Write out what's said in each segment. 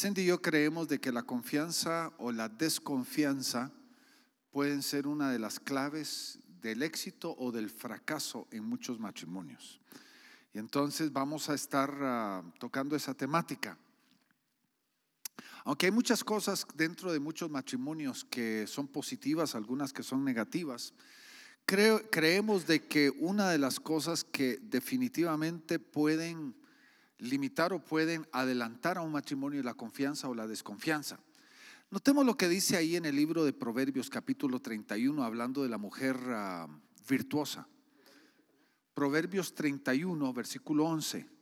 Cindy y yo creemos de que la confianza o la desconfianza pueden ser una de las claves del éxito o del fracaso en muchos matrimonios. Y entonces vamos a estar ah, tocando esa temática. Aunque hay muchas cosas dentro de muchos matrimonios que son positivas, algunas que son negativas, creo, creemos de que una de las cosas que definitivamente pueden limitar o pueden adelantar a un matrimonio la confianza o la desconfianza. Notemos lo que dice ahí en el libro de Proverbios capítulo 31, hablando de la mujer ah, virtuosa. Proverbios 31, versículo 11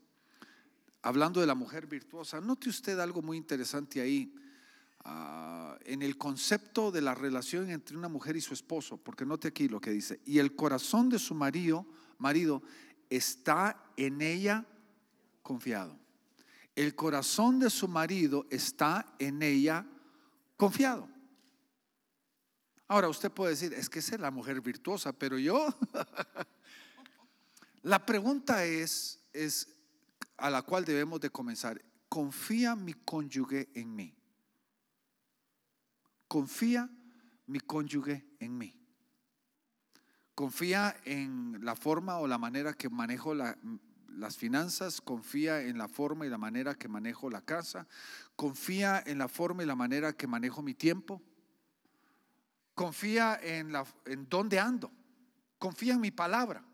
hablando de la mujer virtuosa, note usted algo muy interesante ahí, ah, en el concepto de la relación entre una mujer y su esposo, porque note aquí lo que dice, y el corazón de su marido, marido está en ella confiado. El corazón de su marido está en ella confiado. Ahora usted puede decir, es que esa es la mujer virtuosa, pero yo, la pregunta es, es, a la cual debemos de comenzar. Confía mi cónyuge en mí. Confía mi cónyuge en mí. Confía en la forma o la manera que manejo las finanzas, confía en la forma y la manera que manejo la casa, confía en la forma y la manera que manejo mi tiempo, confía en, la, en dónde ando, confía en mi palabra.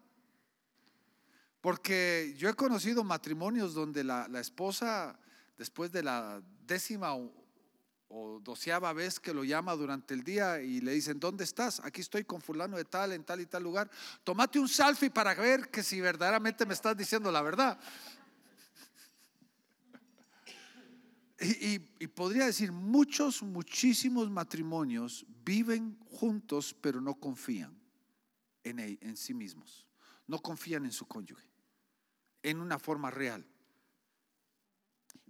Porque yo he conocido matrimonios donde la, esposa, después de la décima o, doceava vez que lo llama durante el día y le dicen, ¿dónde estás? Aquí estoy con fulano de tal, en tal y tal lugar. Tómate un selfie para ver que si verdaderamente me estás diciendo la verdad. Y, y, podría decir, muchos, muchísimos matrimonios viven juntos, pero no confían en, en sí mismos. No confían en su cónyuge en una forma real.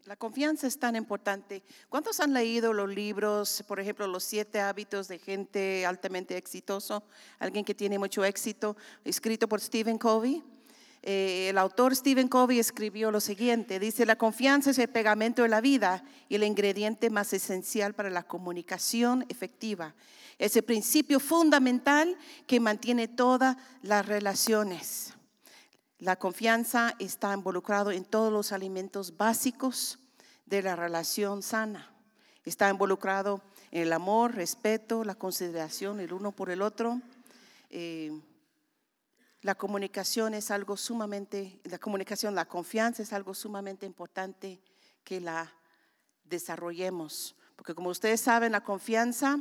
La confianza es tan importante. ¿Cuántos han leído los libros, por ejemplo, Los siete hábitos de gente altamente exitoso? Alguien que tiene mucho éxito, escrito por Stephen Covey. Eh, el autor Stephen Covey escribió lo siguiente, dice, la confianza es el pegamento de la vida y el ingrediente más esencial para la comunicación efectiva. Es el principio fundamental que mantiene todas las relaciones. La confianza está involucrado en todos los alimentos básicos de la relación sana. Está involucrado en el amor, respeto, la consideración el uno por el otro. Eh, la comunicación es algo sumamente, la comunicación, la confianza es algo sumamente importante que la desarrollemos. Porque como ustedes saben, la confianza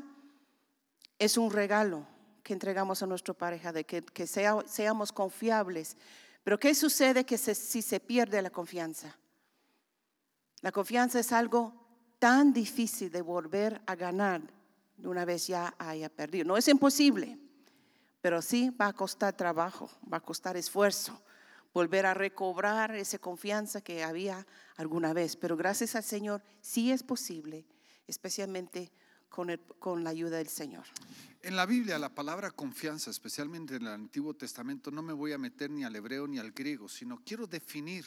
es un regalo que entregamos a nuestra pareja, de que, seamos confiables, pero ¿qué sucede que si se pierde la confianza? La confianza es algo tan difícil de volver a ganar una vez ya haya perdido. No es imposible, pero sí va a costar trabajo, va a costar esfuerzo volver a recobrar esa confianza que había alguna vez. Pero gracias al Señor sí es posible, especialmente con, la ayuda del Señor. En la Biblia la palabra confianza, especialmente en el Antiguo Testamento, no me voy a meter ni al hebreo ni al griego, sino quiero definir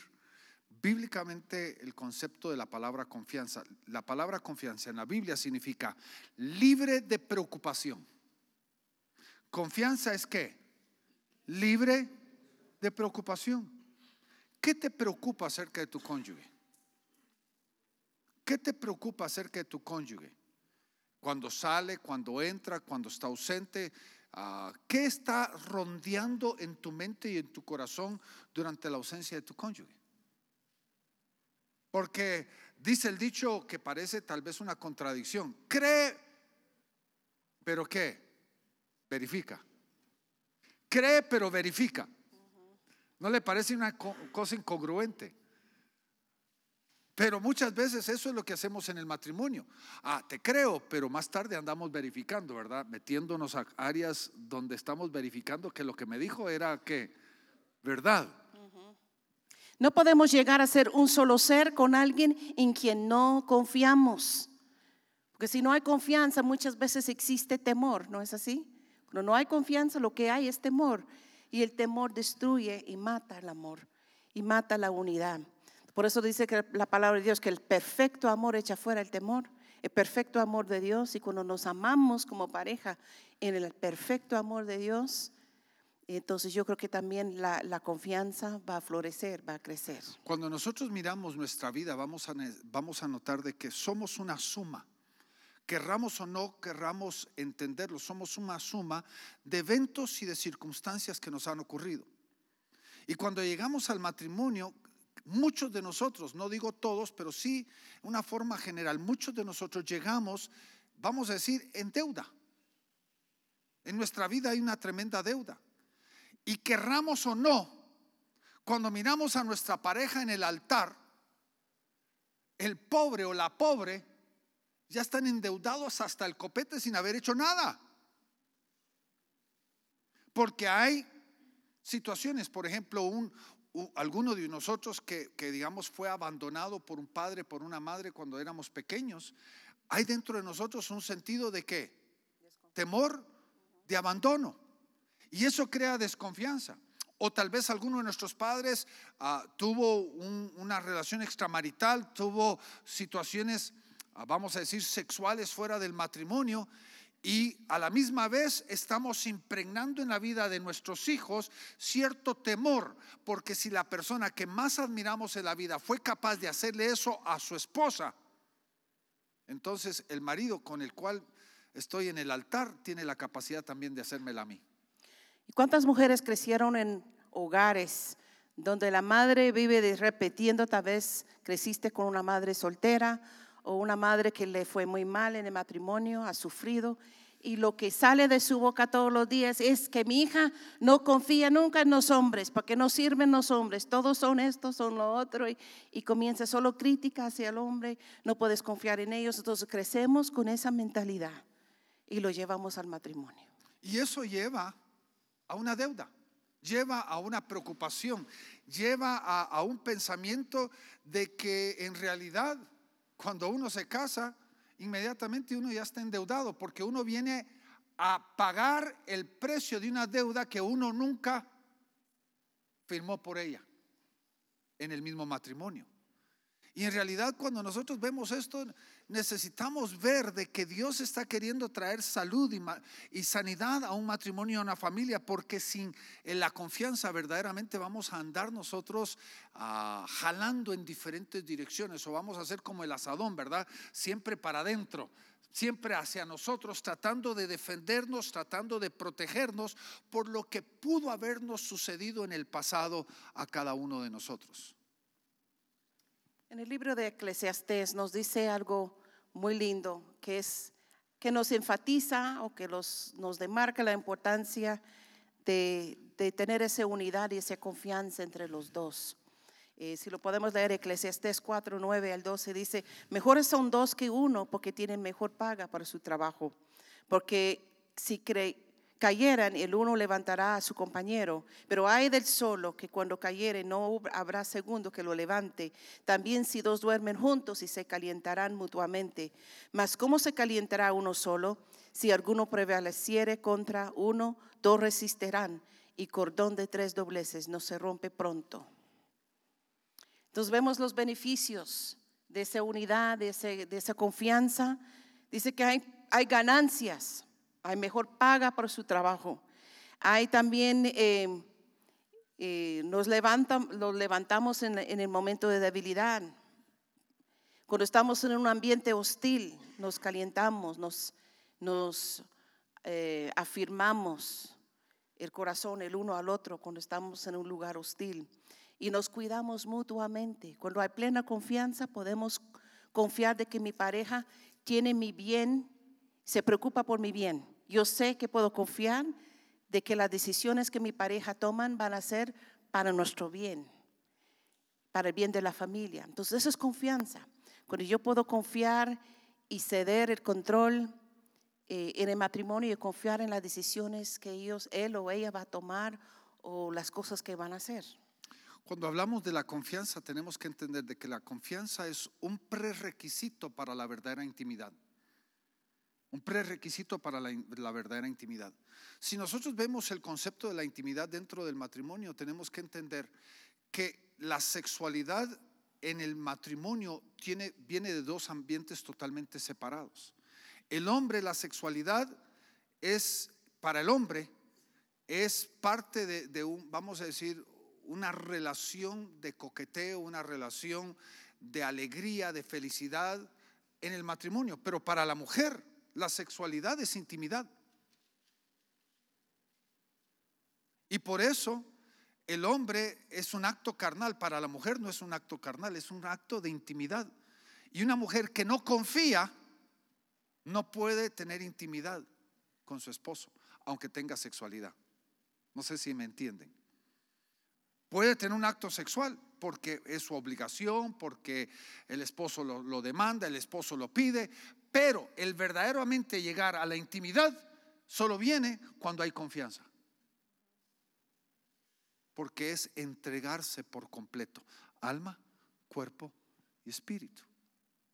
bíblicamente el concepto de la palabra confianza. La palabra confianza en la Biblia significa libre de preocupación. Confianza es qué? Libre de preocupación. ¿Qué te preocupa acerca de tu cónyuge? ¿Qué te preocupa acerca de tu cónyuge? Cuando sale, cuando entra, cuando está ausente. Ah, ¿Qué está rondeando en tu mente y en tu corazón durante la ausencia de tu cónyuge? Porque dice el dicho que parece tal vez una contradicción. Cree, pero ¿qué? Verifica. Cree, pero verifica. ¿No le parece una cosa incongruente? Pero muchas veces eso es lo que hacemos en el matrimonio. Ah, te creo, pero más tarde andamos verificando, ¿verdad? Metiéndonos a áreas donde estamos verificando que lo que me dijo era que, ¿verdad? No podemos llegar a ser un solo ser con alguien en quien no confiamos. Porque si no hay confianza, muchas veces existe temor, ¿no es así? Cuando no hay confianza, lo que hay es temor. Y el temor destruye y mata el amor y mata la unidad. Por eso dice que la palabra de Dios que el perfecto amor echa fuera el temor. El perfecto amor de Dios y cuando nos amamos como pareja en el perfecto amor de Dios, entonces yo creo que también la, confianza va a florecer, va a crecer. Cuando nosotros miramos nuestra vida, vamos a, vamos a notar de que somos una suma. Querramos o no querramos entenderlo, somos una suma de eventos y de circunstancias que nos han ocurrido. Y cuando llegamos al matrimonio, muchos de nosotros, no digo todos, pero sí una forma general, muchos de nosotros llegamos, vamos a decir, en deuda. En nuestra vida hay una tremenda deuda. Y querramos o no, cuando miramos a nuestra pareja en el altar, el pobre o la pobre ya están endeudados hasta el copete sin haber hecho nada. Porque hay situaciones, por ejemplo, un, alguno de nosotros que, digamos fue abandonado por un padre, por una madre cuando éramos pequeños, hay dentro de nosotros un sentido de qué? Temor de abandono. Y eso crea desconfianza. O tal vez alguno de nuestros padres ah, tuvo un- una relación extramarital, tuvo situaciones, ah, vamos a decir, sexuales fuera del matrimonio. Y a la misma vez estamos impregnando en la vida de nuestros hijos cierto temor, porque si la persona que más admiramos en la vida fue capaz de hacerle eso a su esposa, entonces el marido con el cual estoy en el altar tiene la capacidad también de hacérmela a mí. ¿Y cuántas mujeres crecieron en hogares donde la madre vive repitiendo, tal vez creciste con una madre soltera o una madre que le fue muy mal en el matrimonio, ha sufrido, y lo que sale de su boca todos los días es que mi hija no confía nunca en los hombres, porque no sirven los hombres, todos son esto, son lo otro, y, y comienza solo crítica hacia el hombre, no puedes confiar en ellos, entonces crecemos con esa mentalidad y lo llevamos al matrimonio. Y eso lleva a una deuda, lleva a una preocupación, lleva a un pensamiento de que en realidad cuando uno se casa, inmediatamente uno ya está endeudado, porque uno viene a pagar el precio de una deuda que uno nunca firmó por ella en el mismo matrimonio. Y en realidad cuando nosotros vemos esto, necesitamos ver de que Dios está queriendo traer salud y, sanidad a un matrimonio, a una familia, porque sin la confianza verdaderamente vamos a andar nosotros ah, jalando en diferentes direcciones o vamos a ser como el asadón, ¿verdad? Siempre para adentro. Siempre hacia nosotros, tratando de defendernos, tratando de protegernos por lo que pudo habernos sucedido en el pasado a cada uno de nosotros. En el libro de Eclesiastés nos dice algo muy lindo, que es que nos enfatiza o que los- nos demarca la importancia de, de tener esa unidad y esa confianza entre los dos. Eh, si lo podemos leer, Eclesiastés 4, 9 al 12 dice, mejores son dos que uno porque tienen mejor paga para su trabajo. Porque si cre- cayeran, el uno levantará a su compañero, pero hay del solo que cuando cayere no habrá segundo que lo levante. También si dos duermen juntos y se calientarán mutuamente. Mas ¿cómo se calientará uno solo? Si alguno prevaleciere contra uno, dos resistirán y cordón de tres dobleces no se rompe pronto. Entonces vemos los beneficios de esa unidad, de, esa confianza. Dice que hay ganancias, hay mejor paga por su trabajo. Hay también, eh, eh, nos, levantan, levantamos en, en el momento de debilidad. Cuando estamos en un ambiente hostil, nos calientamos, nos, nos eh, afirmamos el corazón el uno al otro cuando estamos en un lugar hostil y nos cuidamos mutuamente. Cuando hay plena confianza podemos confiar de que mi pareja tiene mi bien, se preocupa por mi bien. Yo sé que puedo confiar de que las decisiones que mi pareja toman van a ser para nuestro bien, para el bien de la familia. Entonces eso es confianza. Cuando yo puedo confiar y ceder el control eh, en el matrimonio y confiar en las decisiones que ellos, él o ella va a tomar o las cosas que van a hacer. Cuando hablamos de la confianza, tenemos que entender de que la confianza es un prerequisito para la verdadera intimidad. Un prerequisito para la, verdadera intimidad. Si nosotros vemos el concepto de la intimidad dentro del matrimonio, tenemos que entender que la sexualidad en el matrimonio viene de dos ambientes totalmente separados. El hombre, la sexualidad es, para el hombre, es parte de, vamos a decir, una relación de coqueteo, una relación de alegría, de felicidad en el matrimonio. Pero para la mujer, la sexualidad es intimidad. Y por eso el hombre es un acto carnal, para la mujer no es un acto carnal, es un acto de intimidad. Y una mujer que no confía no puede tener intimidad con su esposo, aunque tenga sexualidad. No sé si me entienden. Puede tener un acto sexual porque es su obligación, porque el esposo lo, demanda, el esposo lo pide, pero el verdaderamente llegar a la intimidad solo viene cuando hay confianza porque es entregarse por completo, alma, cuerpo y espíritu,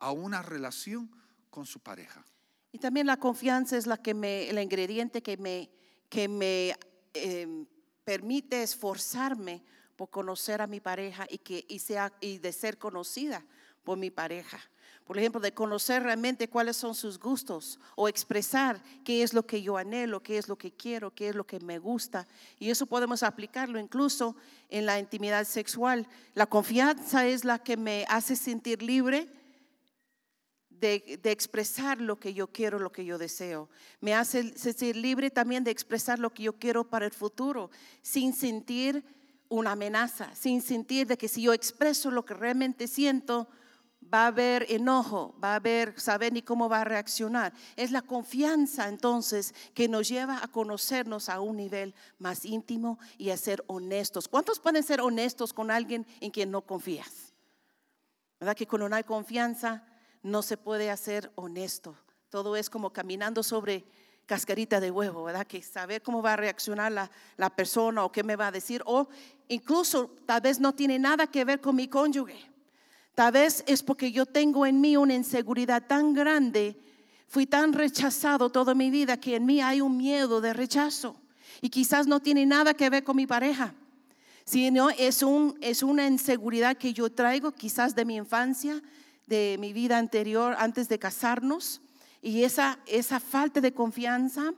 a una relación con su pareja. Y también la confianza es la que me, el ingrediente que me, que me em, permite esforzarme por conocer a mi pareja y, que, y, sea, y de ser conocida por mi pareja por ejemplo, de conocer realmente cuáles son sus gustos o expresar qué es lo que yo anhelo, qué es lo que quiero, qué es lo que me gusta. Y eso podemos aplicarlo incluso en la intimidad sexual. La confianza es la que me hace sentir libre de, de, expresar lo que yo quiero, lo que yo deseo. Me hace sentir libre también de expresar lo que yo quiero para el futuro, sin sentir una amenaza, sin sentir de que si yo expreso lo que realmente siento, va a haber enojo, va a haber saber ni cómo va a reaccionar. Es la confianza entonces que nos lleva a conocernos a un nivel más íntimo y a ser honestos. ¿Cuántos pueden ser honestos con alguien en quien no confías? ¿Verdad que cuando no hay confianza no se puede hacer honesto? Todo es como caminando sobre cascarita de huevo, ¿verdad? Que saber cómo va a reaccionar la, la persona o qué me va a decir, o incluso tal vez no tiene nada que ver con mi cónyuge Tal vez es porque yo tengo en mí una inseguridad tan grande, fui tan rechazado toda mi vida que en mí hay un miedo de rechazo. Y quizás no tiene nada que ver con mi pareja, sino es, un, es una inseguridad que yo traigo quizás de mi infancia, de mi vida anterior, antes de casarnos. Y esa, esa falta de confianza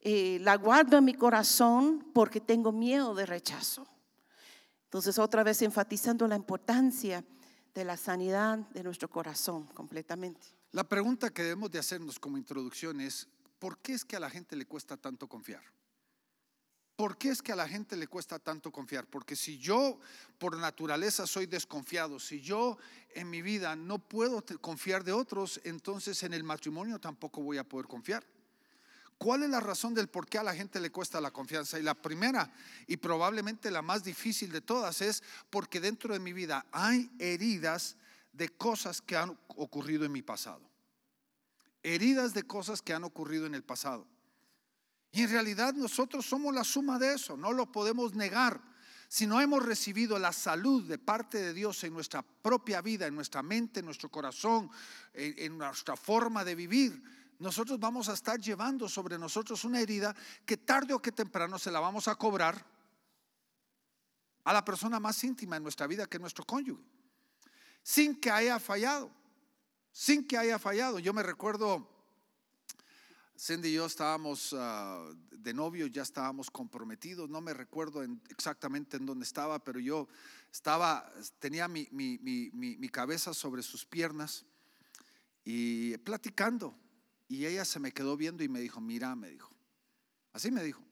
eh, la guardo en mi corazón porque tengo miedo de rechazo. Entonces, otra vez enfatizando la importancia de la sanidad de nuestro corazón completamente. La pregunta que debemos de hacernos como introducción es, ¿por qué es que a la gente le cuesta tanto confiar? ¿Por qué es que a la gente le cuesta tanto confiar? Porque si yo por naturaleza soy desconfiado, si yo en mi vida no puedo confiar de otros, entonces en el matrimonio tampoco voy a poder confiar. ¿Cuál es la razón del por qué a la gente le cuesta la confianza? Y la primera y probablemente la más difícil de todas es porque dentro de mi vida hay heridas de cosas que han ocurrido en mi pasado. Heridas de cosas que han ocurrido en el pasado. Y en realidad nosotros somos la suma de eso, no lo podemos negar. Si no hemos recibido la salud de parte de Dios en nuestra propia vida, en nuestra mente, en nuestro corazón, en, nuestra forma de vivir, nosotros vamos a estar llevando sobre nosotros una herida que tarde o que temprano se la vamos a cobrar a la persona más íntima en nuestra vida que es nuestro cónyuge, sin que haya fallado, sin que haya fallado. Yo me recuerdo, Cindy y yo estábamos ah, de novio, ya estábamos comprometidos, no me recuerdo exactamente en dónde estaba, pero yo estaba, tenía mi cabeza sobre sus piernas y platicando y ella se me quedó viendo y me dijo, mira, me dijo, así me dijo,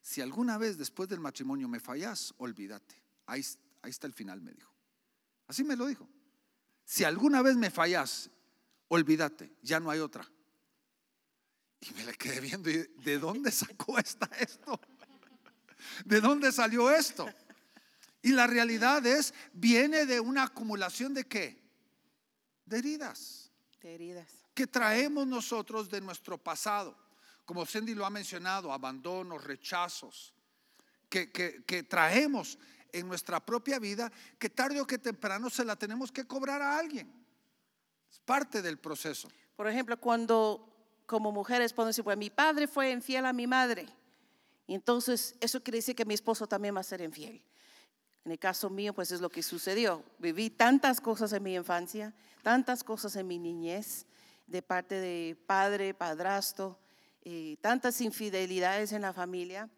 si alguna vez después del matrimonio me fallas, olvídate. Ahí, está el final, me dijo. Así me lo dijo. Si alguna vez me fallas, olvídate, ya no hay otra. Y me le quedé viendo ¿de dónde sacó esta esto? ¿De dónde salió esto? Y la realidad es, viene de una acumulación de qué? De heridas. De heridas que traemos nosotros de nuestro pasado. Como Cindy lo ha mencionado, abandonos, rechazos, que, que, traemos en nuestra propia vida, que tarde o que temprano se la tenemos que cobrar a alguien. Es parte del proceso. Por ejemplo, cuando como mujeres podemos decir, pues mi padre fue infiel a mi madre. Y entonces eso quiere decir que mi esposo también va a ser infiel. En el caso mío, pues es lo que sucedió. Viví tantas cosas en mi infancia, tantas cosas en mi niñez, de parte de padre, padrastro, eh, tantas infidelidades en la familia.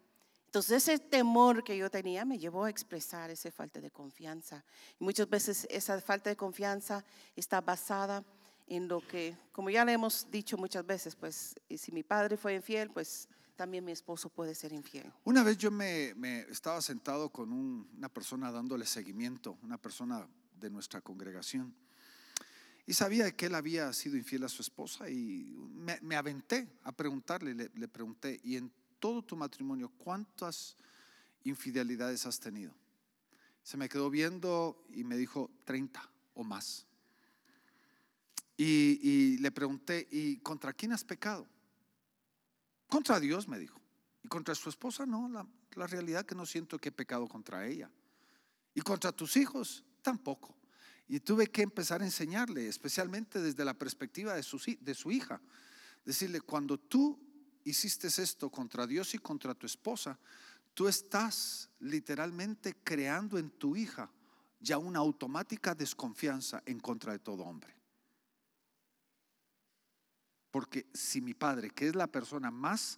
Entonces ese temor que yo tenía me llevó a expresar esa falta de confianza. Muchas veces esa falta de confianza está basada en lo que, como ya le hemos dicho muchas veces, pues si mi padre fue infiel, pues también mi esposo puede ser infiel. Una vez yo me, estaba sentado con una persona dándole seguimiento, una persona de nuestra congregación, y sabía que él había sido infiel a su esposa y me, aventé a preguntarle, le, pregunté, ¿y en todo tu matrimonio cuántas infidelidades has tenido? Se me quedó viendo y me dijo 30 o más. Y, y, le pregunté, ¿y contra quién has pecado? Contra Dios, me dijo. Y contra su esposa, no. La, la realidad que no siento que he pecado contra ella. Y contra tus hijos, tampoco. Y tuve que empezar a enseñarle, especialmente desde la perspectiva de su, de su hija. Decirle, cuando tú hiciste esto contra Dios y contra tu esposa, tú estás literalmente creando en tu hija ya una automática desconfianza en contra de todo hombre. Porque si mi padre, que es la persona más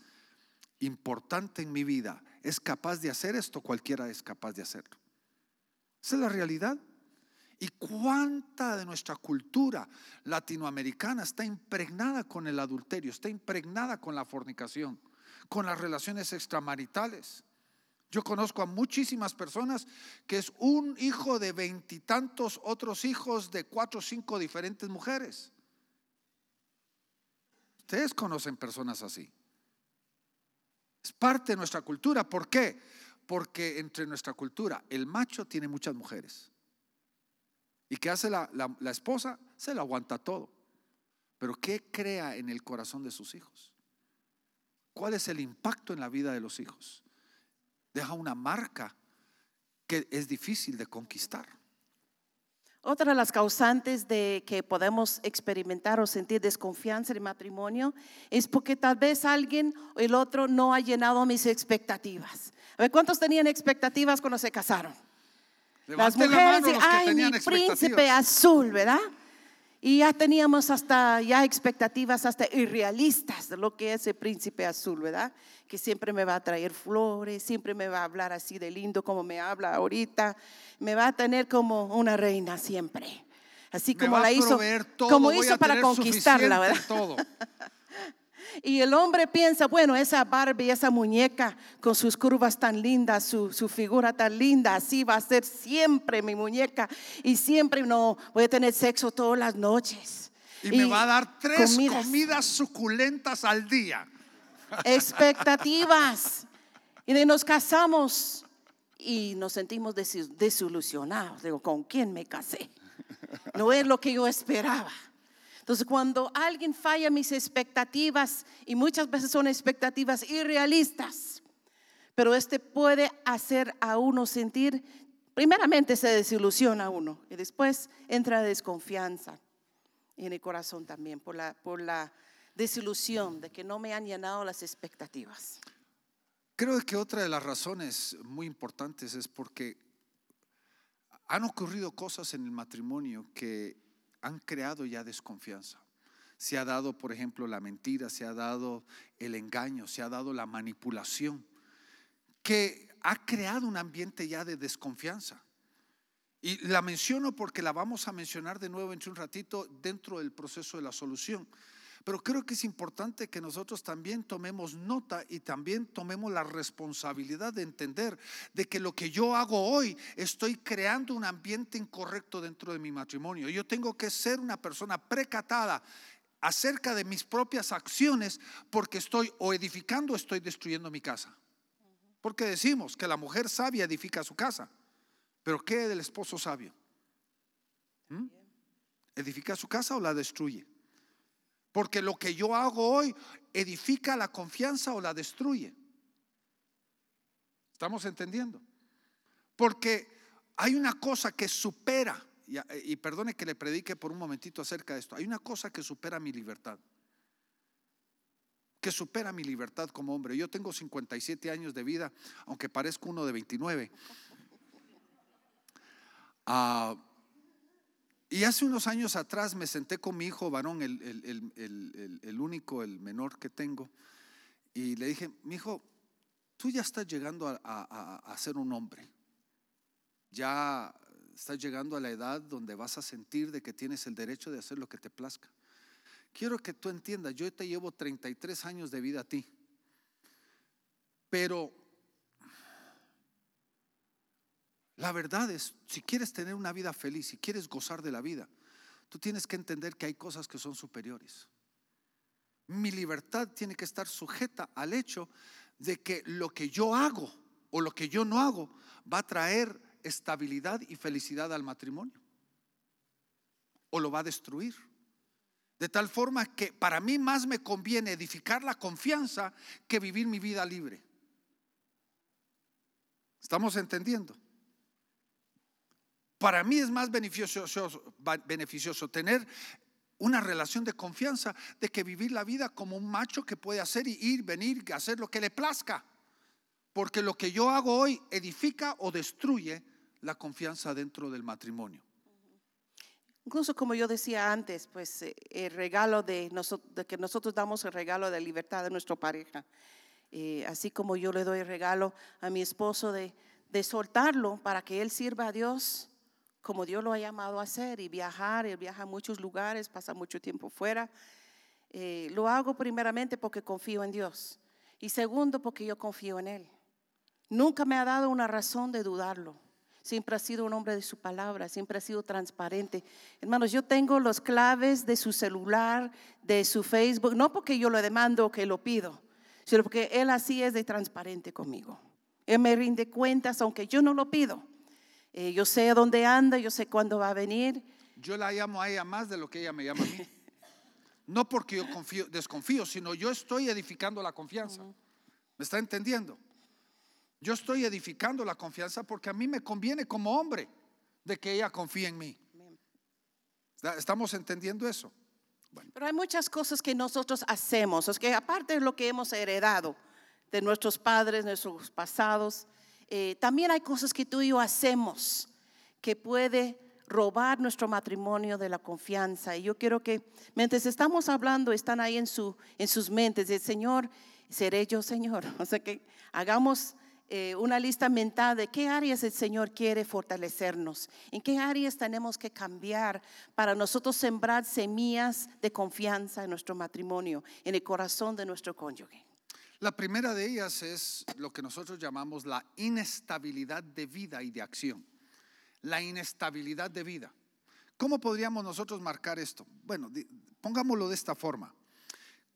importante en mi vida, es capaz de hacer esto, cualquiera es capaz de hacerlo. Esa es la realidad. ¿Y cuánta de nuestra cultura latinoamericana está impregnada con el adulterio, está impregnada con la fornicación, con las relaciones extramaritales? Yo conozco a muchísimas personas que es un hijo de veintitantos otros hijos de cuatro o cinco diferentes mujeres. Ustedes conocen personas así. Es parte de nuestra cultura. ¿Por qué? Porque entre nuestra cultura el macho tiene muchas mujeres. ¿Y qué hace la, la esposa? Se lo aguanta todo. Pero ¿qué crea en el corazón de sus hijos? ¿Cuál es el impacto en la vida de los hijos? Deja una marca que es difícil de conquistar. Otra de las causantes de que podemos experimentar o sentir desconfianza en el matrimonio es porque tal vez alguien o el otro no ha llenado mis expectativas. A ver, ¿cuántos tenían expectativas cuando se casaron? Las mujeres, ay, mi príncipe azul, ¿verdad? Y ya teníamos hasta ya expectativas hasta irrealistas de lo que es el príncipe azul, ¿verdad? Que siempre me va a traer flores, siempre me va a hablar así de lindo como me habla ahorita, me va a tener como una reina siempre. Así como la hizo, como hizo para conquistarla, ¿verdad? Todo. Y el hombre piensa, bueno, esa Barbie, esa muñeca con sus curvas tan lindas, su, figura tan linda, así va a ser siempre mi muñeca y siempre no voy a tener sexo todas las noches. Y, me va a dar tres comidas. suculentas al día. Expectativas. Y de nos casamos y nos sentimos desilusionados. Digo, ¿con quién me casé? No es lo que yo esperaba. Entonces, cuando alguien falla mis expectativas, y muchas veces son expectativas irrealistas, pero este puede hacer a uno sentir, primeramente se desilusiona uno, y después entra desconfianza en el corazón también por la, por la desilusión de que no me han llenado las expectativas. Creo que otra de las razones muy importantes es porque han ocurrido cosas en el matrimonio que han creado ya desconfianza. Se ha dado, por ejemplo, la mentira, se ha dado el engaño, se ha dado la manipulación, que ha creado un ambiente ya de desconfianza. Y la menciono porque la vamos a mencionar de nuevo en un ratito dentro del proceso de la solución. Pero creo que es importante que nosotros también tomemos nota y también tomemos la responsabilidad de entender de que lo que yo hago hoy estoy creando un ambiente incorrecto dentro de mi matrimonio. Yo tengo que ser una persona precatada acerca de mis propias acciones porque estoy o edificando o estoy destruyendo mi casa. Porque decimos que la mujer sabia edifica su casa, pero ¿qué del esposo sabio? ¿Mm? ¿Edifica su casa o la destruye? Porque lo que yo hago hoy edifica la confianza o la destruye. ¿Estamos entendiendo? Porque hay una cosa que supera, y, perdone que le predique por un momentito acerca de esto, hay una cosa que supera mi libertad. Que supera mi libertad como hombre. Yo tengo 57 años de vida, aunque parezco uno de 29. Ah, y hace unos años atrás me senté con mi hijo varón, el, único, el menor que tengo, y le dije, mi hijo, tú ya estás llegando a- a ser un hombre. Ya estás llegando a la edad donde vas a sentir de que tienes el derecho de hacer lo que te plazca. Quiero que tú entiendas, yo te llevo 33 años de vida a ti, pero la verdad es, si quieres tener una vida feliz, si quieres gozar de la vida, tú tienes que entender que hay cosas que son superiores. Mi libertad tiene que estar sujeta al hecho de que lo que yo hago o lo que yo no hago va a traer estabilidad y felicidad al matrimonio o lo va a destruir. De tal forma que para mí más me conviene edificar la confianza que vivir mi vida libre. ¿Estamos entendiendo? Para mí es más beneficioso, tener una relación de confianza de que vivir la vida como un macho que puede hacer y ir, venir, hacer lo que le plazca. Porque lo que yo hago hoy edifica o destruye la confianza dentro del matrimonio. Incluso como yo decía antes, pues eh, el regalo de, que nosotros damos el regalo de libertad a nuestra pareja. Eh, así como yo le doy el regalo a mi esposo de soltarlo para que él sirva a Dios como Dios lo ha llamado a hacer y viajar, él viaja a muchos lugares, pasa mucho tiempo fuera. Eh, lo hago primeramente porque confío en Dios y segundo porque yo confío en Él. Nunca me ha dado una razón de dudarlo. Siempre ha sido un hombre de su palabra, siempre ha sido transparente. Hermanos, yo tengo los claves de su celular, de su Facebook, no porque yo lo demando o que lo pido, sino porque Él así es de transparente conmigo. Él me rinde cuentas aunque yo no lo pido. Eh, yo sé dónde anda, yo sé cuándo va a venir. Yo la llamo a ella más de lo que ella me llama a mí. No porque yo confío, desconfío, sino yo estoy edificando la confianza. ¿Me está entendiendo? Yo estoy edificando la confianza porque a mí me conviene como hombre de que ella confíe en mí. ¿Estamos entendiendo eso? Pero hay muchas cosas que nosotros hacemos, es que aparte de lo que hemos heredado de nuestros padres, nuestros pasados, eh, también hay cosas que tú y yo hacemos que puede robar nuestro matrimonio de la confianza. Y yo quiero que mientras estamos hablando, están ahí en, su, en sus mentes, el Señor, seré yo, Señor. O sea que hagamos eh, una lista mental de qué áreas el Señor quiere fortalecernos, en qué áreas tenemos que cambiar para nosotros sembrar semillas de confianza en nuestro matrimonio, en el corazón de nuestro cónyuge. La primera de ellas es lo que nosotros llamamos la inestabilidad de vida y de acción. La inestabilidad de vida. ¿Cómo podríamos nosotros marcar esto? Bueno, pongámoslo de esta forma.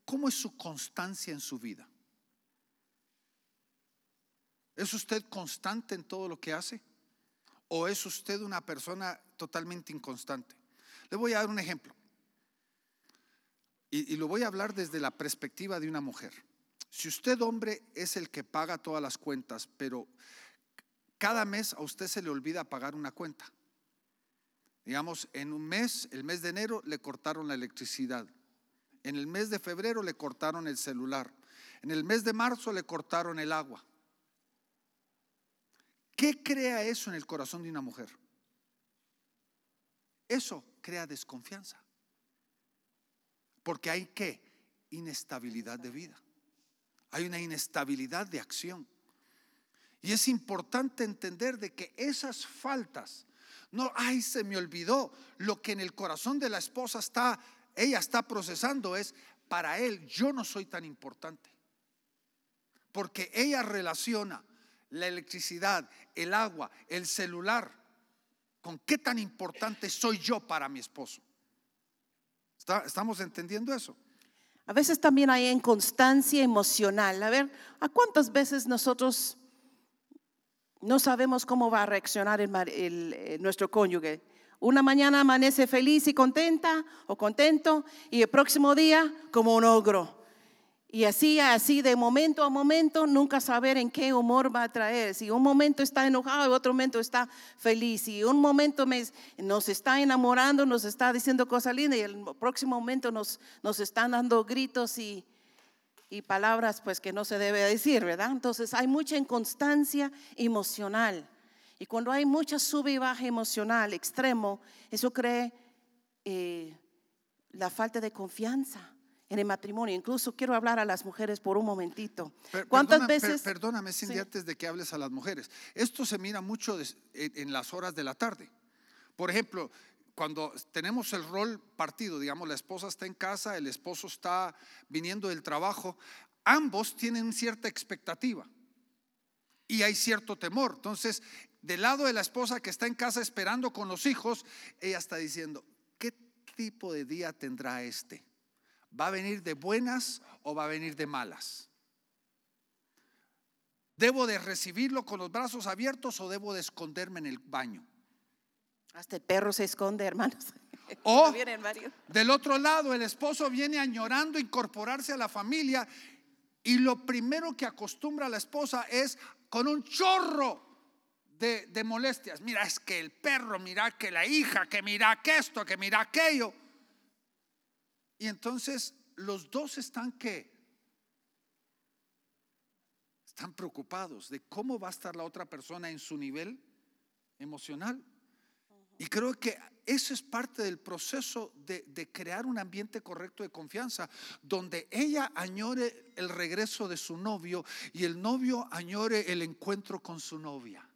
¿Cómo es su constancia en su vida? ¿Es usted constante en todo lo que hace? ¿O es usted una persona totalmente inconstante? Le voy a dar un ejemplo. Y, y, lo voy a hablar desde la perspectiva de una mujer. Si usted, hombre, es el que paga todas las cuentas, pero cada mes a usted se le olvida pagar una cuenta. Digamos, en un mes, el mes de enero, le cortaron la electricidad. En el mes de febrero le cortaron el celular. En el mes de marzo le cortaron el agua. ¿Qué crea eso en el corazón de una mujer? Eso crea desconfianza. Porque hay qué? Inestabilidad de vida. Hay una inestabilidad de acción. Y es importante entender de que esas faltas, no, ay, se me olvidó, lo que en el corazón de la esposa está, ella está procesando es, para él yo no soy tan importante. Porque ella relaciona la electricidad, el agua, el celular, con qué tan importante soy yo para mi esposo. ¿Estamos entendiendo eso? A veces también hay inconstancia emocional. A ver, ¿a cuántas veces nosotros no sabemos cómo va a reaccionar el, nuestro cónyuge? Una mañana amanece feliz y contenta o contento y el próximo día como un ogro. Y así, así de momento a momento, nunca saber en qué humor va a traer. Si un momento está enojado, otro momento está feliz. Si un momento me, nos está enamorando, nos está diciendo cosas lindas y el próximo momento nos, nos están dando gritos y, y palabras pues que no se debe decir, ¿verdad? Entonces hay mucha inconstancia emocional. Y cuando hay mucha sube y baja emocional extremo, eso crea eh, la falta de confianza en el matrimonio. Incluso quiero hablar a las mujeres por un momentito. Per- ¿Cuántas perdona- per- veces? perdóname, Cindy, Sí. antes de que hables a las mujeres. Esto se mira mucho en las horas de la tarde. Por ejemplo, cuando tenemos el rol partido, digamos, la esposa está en casa, el esposo está viniendo del trabajo, ambos tienen cierta expectativa y hay cierto temor. Entonces, del lado de la esposa que está en casa esperando con los hijos, ella está diciendo, ¿qué tipo de día tendrá este? ¿Va a venir de buenas o va a venir de malas? ¿Debo de recibirlo con los brazos abiertos o debo de esconderme en el baño? Hasta el perro se esconde, hermanos. O del otro lado, el esposo viene añorando incorporarse a la familia y lo primero que acostumbra la esposa es con un chorro de, de molestias. Mira, es que el perro, mira que la hija, que mira que esto, que mira aquello. Y entonces los dos están que están preocupados de cómo va a estar la otra persona en su nivel emocional. Y creo que eso es parte del proceso de, de crear un ambiente correcto de confianza, donde ella añore el regreso de su novio y el novio añore el encuentro con su novia.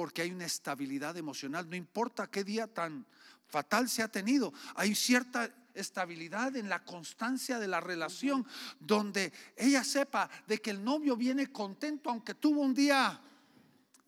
Porque hay una estabilidad emocional, no importa qué día tan fatal se ha tenido, hay cierta estabilidad en la constancia de la relación, donde ella sepa de que el novio viene contento aunque tuvo un día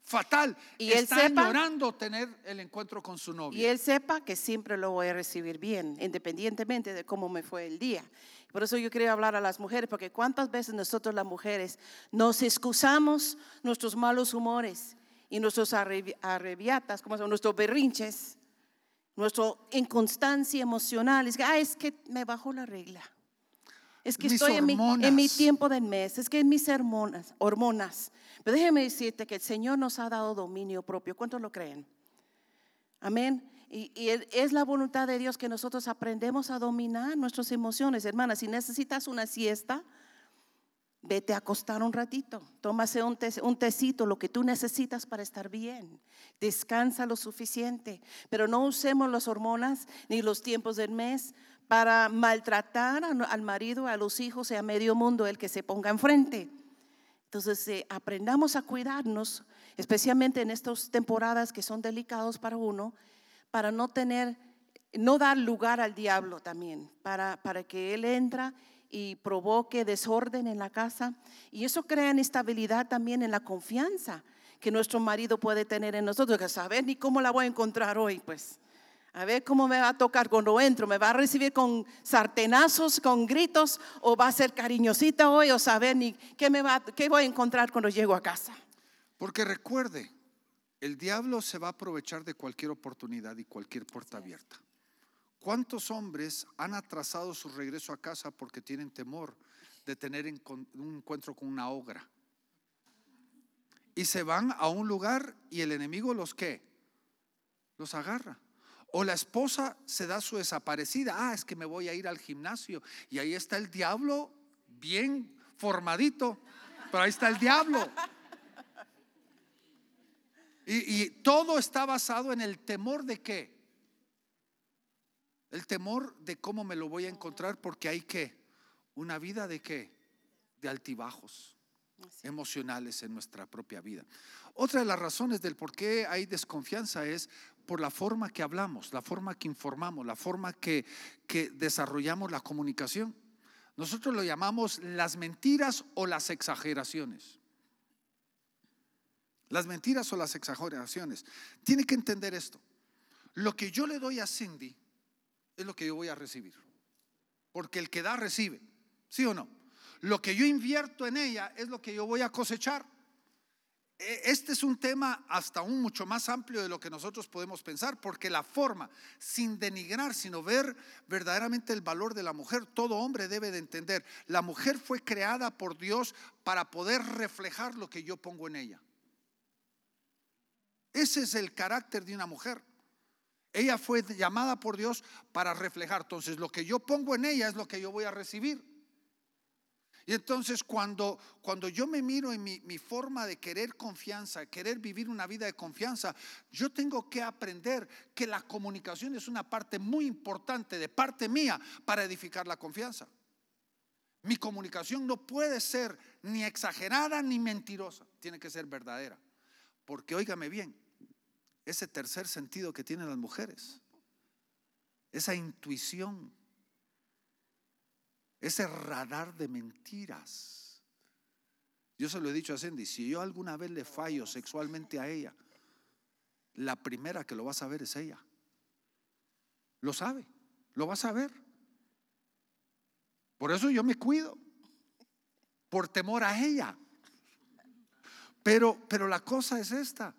fatal Y él está sepa- añorando tener el encuentro con su novia. Y él sepa que siempre lo voy a recibir bien, independientemente de cómo me fue el día. Por eso yo quería hablar a las mujeres, porque cuántas veces nosotros las mujeres nos excusamos nuestros malos humores y nuestros arrebi- arrebiatas, como son nuestros berrinches, nuestra inconstancia emocional. Es que, ah, es que me bajó la regla. Es que Mis estoy en mi, en mi tiempo del mes, es que en mis hormonas, hormonas. Pero déjeme decirte que el Señor nos ha dado dominio propio. ¿Cuántos lo creen? Amén. Y, y es- la voluntad de Dios que nosotros aprendemos a dominar nuestras emociones. Hermana, si necesitas una siesta, vete a acostar un ratito. Tómase un, te- un tecito, lo que tú necesitas para estar bien. Descansa lo suficiente. Pero no usemos las hormonas ni los tiempos del mes para maltratar al marido, a los hijos y a medio mundo el que se ponga enfrente. Entonces, eh, aprendamos a cuidarnos, especialmente en estas temporadas que son delicados para uno, para no tener, no dar lugar al diablo también, para, para que él entra y provoque desorden en la casa. Y eso crea inestabilidad también en la confianza que nuestro marido puede tener en nosotros, que saber ni cómo la voy a encontrar hoy, pues. A ver cómo me va a tocar cuando entro. ¿Me va a recibir con sartenazos, con gritos? ¿O va a ser cariñosita hoy? ¿O saber ni qué, me va, qué voy a encontrar cuando llego a casa? Porque recuerde, el diablo se va a aprovechar de cualquier oportunidad y cualquier puerta abierta. ¿Cuántos hombres han atrasado su regreso a casa porque tienen temor de tener un encuentro con una ogra? Y se van a un lugar y el enemigo los qué? Los agarra. O la esposa se da su desaparecida. Ah, es que me voy a ir al gimnasio. Y ahí está el diablo bien formadito. Pero ahí está el diablo. Y, y todo está basado en el temor de qué? El temor de cómo me lo voy a encontrar porque hay que una vida de qué? De altibajos emocionales en nuestra propia vida. Otra de las razones del por qué hay desconfianza es por la forma que hablamos, la forma que informamos, la forma que, que desarrollamos la comunicación. Nosotros lo llamamos las mentiras o las exageraciones. Las mentiras o las exageraciones. Tiene que entender esto. Lo que yo le doy a Cindy es lo que yo voy a recibir. Porque el que da recibe. ¿Sí o no? Lo que yo invierto en ella es lo que yo voy a cosechar. E- Este es un tema hasta aún mucho más amplio de lo que nosotros podemos pensar, porque la forma, sin denigrar, sino ver verdaderamente el valor de la mujer, todo hombre debe de entender, la mujer fue creada por Dios para poder reflejar lo que yo pongo en ella. Ese es el carácter de una mujer. Ella fue llamada por Dios para reflejar. Entonces, lo que yo pongo en ella es lo que yo voy a recibir. Y entonces cuando, cuando yo me miro en mi, mi, forma de querer confianza, querer vivir una vida de confianza, yo tengo que aprender que la comunicación es una parte muy importante de parte mía para edificar la confianza. Mi comunicación no puede ser ni exagerada ni mentirosa, tiene que ser verdadera. Porque óigame bien, ese tercer sentido que tienen las mujeres, esa intuición, ese radar de mentiras. Yo se lo he dicho a Cindy, si yo alguna vez le fallo sexualmente a ella, la primera que lo va a saber es ella. Lo sabe, lo va a saber. Por eso yo me cuido, por temor a ella. Pero, pero la cosa es esta,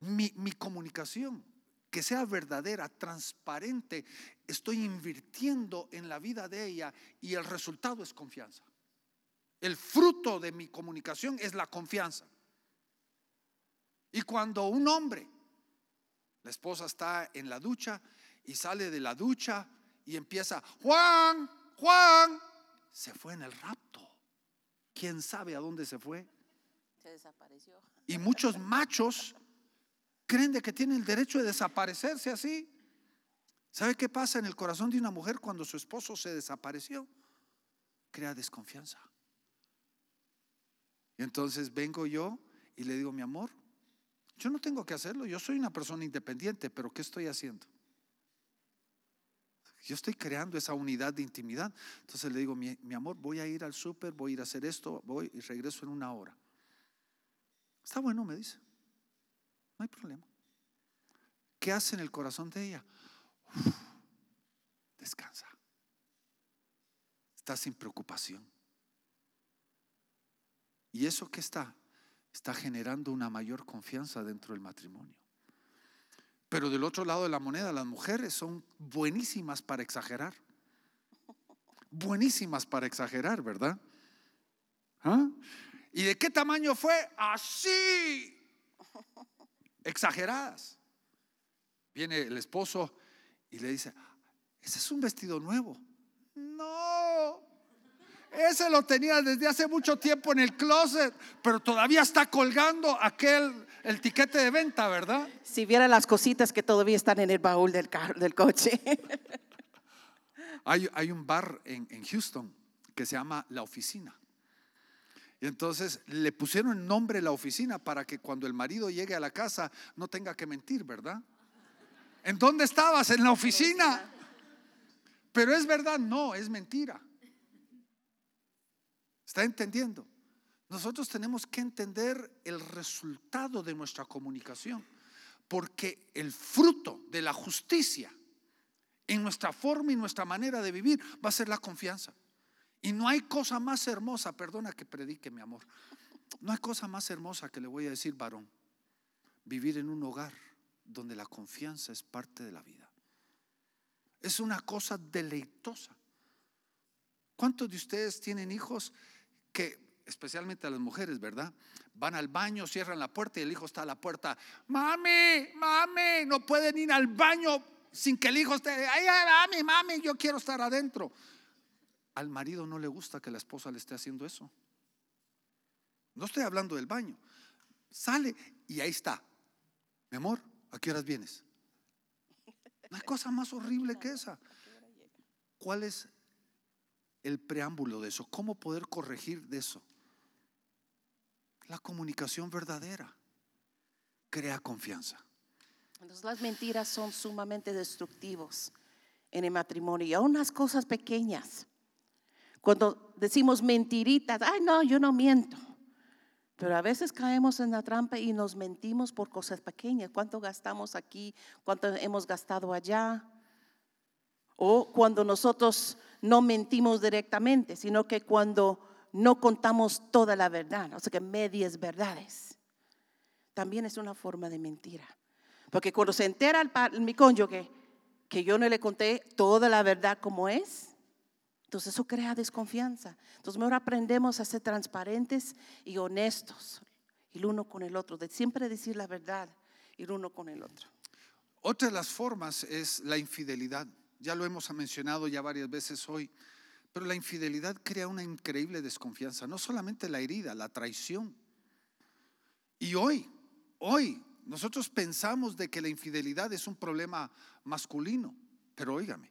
mi, mi comunicación que sea verdadera, transparente, estoy invirtiendo en la vida de ella y el resultado es confianza. El fruto de mi comunicación es la confianza. Y cuando un hombre, la esposa está en la ducha y sale de la ducha y empieza, Juan, Juan, se fue en el rapto. ¿Quién sabe a dónde se fue? Se desapareció. Y muchos machos creen de que tienen el derecho de desaparecerse así. ¿Sabe qué pasa en el corazón de una mujer cuando su esposo se desapareció? Crea desconfianza. Y entonces vengo yo y le digo, mi amor, yo no tengo que hacerlo, yo soy una persona independiente, pero ¿qué estoy haciendo? Yo estoy creando esa unidad de intimidad. Entonces le digo, mi, mi amor, voy a ir al súper, voy a ir a hacer esto, voy y regreso en una hora. Está bueno, me dice. No hay problema. ¿Qué hace en el corazón de ella? descansa. Está sin preocupación. ¿Y eso qué está? Está generando una mayor confianza dentro del matrimonio. Pero del otro lado de la moneda, las mujeres son buenísimas para exagerar. Buenísimas para exagerar, ¿verdad? ¿Ah? ¿Y de qué tamaño fue? Así. Exageradas. Viene el esposo y le dice, ese es un vestido nuevo. No, ese lo tenía desde hace mucho tiempo en el closet, pero todavía está colgando aquel, el tiquete de venta, ¿verdad? Si viera las cositas que todavía están en el baúl del, carro, del coche. Hay, hay un bar en, en Houston que se llama La Oficina. Entonces le pusieron nombre La Oficina para que cuando el marido llegue a la casa no tenga que mentir, ¿verdad? ¿En dónde estabas? En la oficina. Pero es verdad, no, es mentira. ¿Está entendiendo? Nosotros tenemos que entender el resultado de nuestra comunicación, porque el fruto de la justicia en nuestra forma y nuestra manera de vivir va a ser la confianza. Y no hay cosa más hermosa, perdona que predique mi amor, no hay cosa más hermosa que le voy a decir, varón, vivir en un hogar donde la confianza es parte de la vida. Es una cosa deleitosa. ¿Cuántos de ustedes tienen hijos que, especialmente a las mujeres, ¿verdad? Van al baño, cierran la puerta y el hijo está a la puerta. Mami, mami, no pueden ir al baño sin que el hijo esté, ay, mami, mami, yo quiero estar adentro. Al marido no le gusta que la esposa le esté haciendo eso. No estoy hablando del baño. Sale y ahí está. Mi amor, ¿A qué horas vienes? No hay cosa más horrible que esa. ¿Cuál es el preámbulo de eso? ¿Cómo poder corregir de eso? La comunicación verdadera crea confianza. Entonces las mentiras son sumamente destructivos en el matrimonio y aún las cosas pequeñas. Cuando decimos mentiritas, ay no, yo no miento. Pero a veces caemos en la trampa y nos mentimos por cosas pequeñas. ¿Cuánto gastamos aquí? ¿Cuánto hemos gastado allá? O cuando nosotros no mentimos directamente, sino que cuando no contamos toda la verdad, o sea que medias verdades. También es una forma de mentira. Porque cuando se entera mi cónyuge que yo no le conté toda la verdad como es, entonces eso crea desconfianza. Entonces mejor aprendemos a ser transparentes y honestos el uno con el otro, de siempre decir la verdad el uno con el otro. Otra de las formas es la infidelidad. Ya lo hemos mencionado ya varias veces hoy, Pero la infidelidad crea una increíble desconfianza, no solamente la herida, la traición. Y hoy, hoy, nosotros pensamos de que la infidelidad es un problema masculino, pero óigame,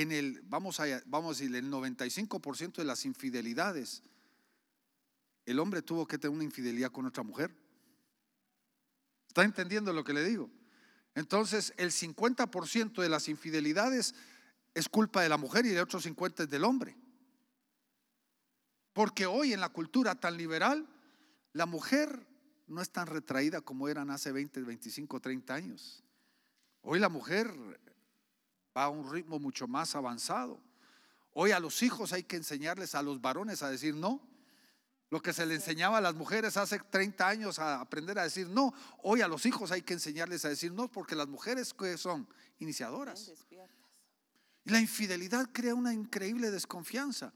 en el, vamos a, vamos a decir, el 95% de las infidelidades, el hombre tuvo que tener una infidelidad con otra mujer. ¿Está entendiendo lo que le digo? Entonces, el 50% de las infidelidades es culpa de la mujer y el otro 50% es del hombre. Porque hoy en la cultura tan liberal, la mujer no es tan retraída como eran hace 20, 25, 30 años. Hoy la mujer va a un ritmo mucho más avanzado. Hoy a los hijos hay que enseñarles a los varones a decir no. Lo que se le enseñaba a las mujeres hace 30 años a aprender a decir no, hoy a los hijos hay que enseñarles a decir no, porque las mujeres son iniciadoras. Y la infidelidad crea una increíble desconfianza.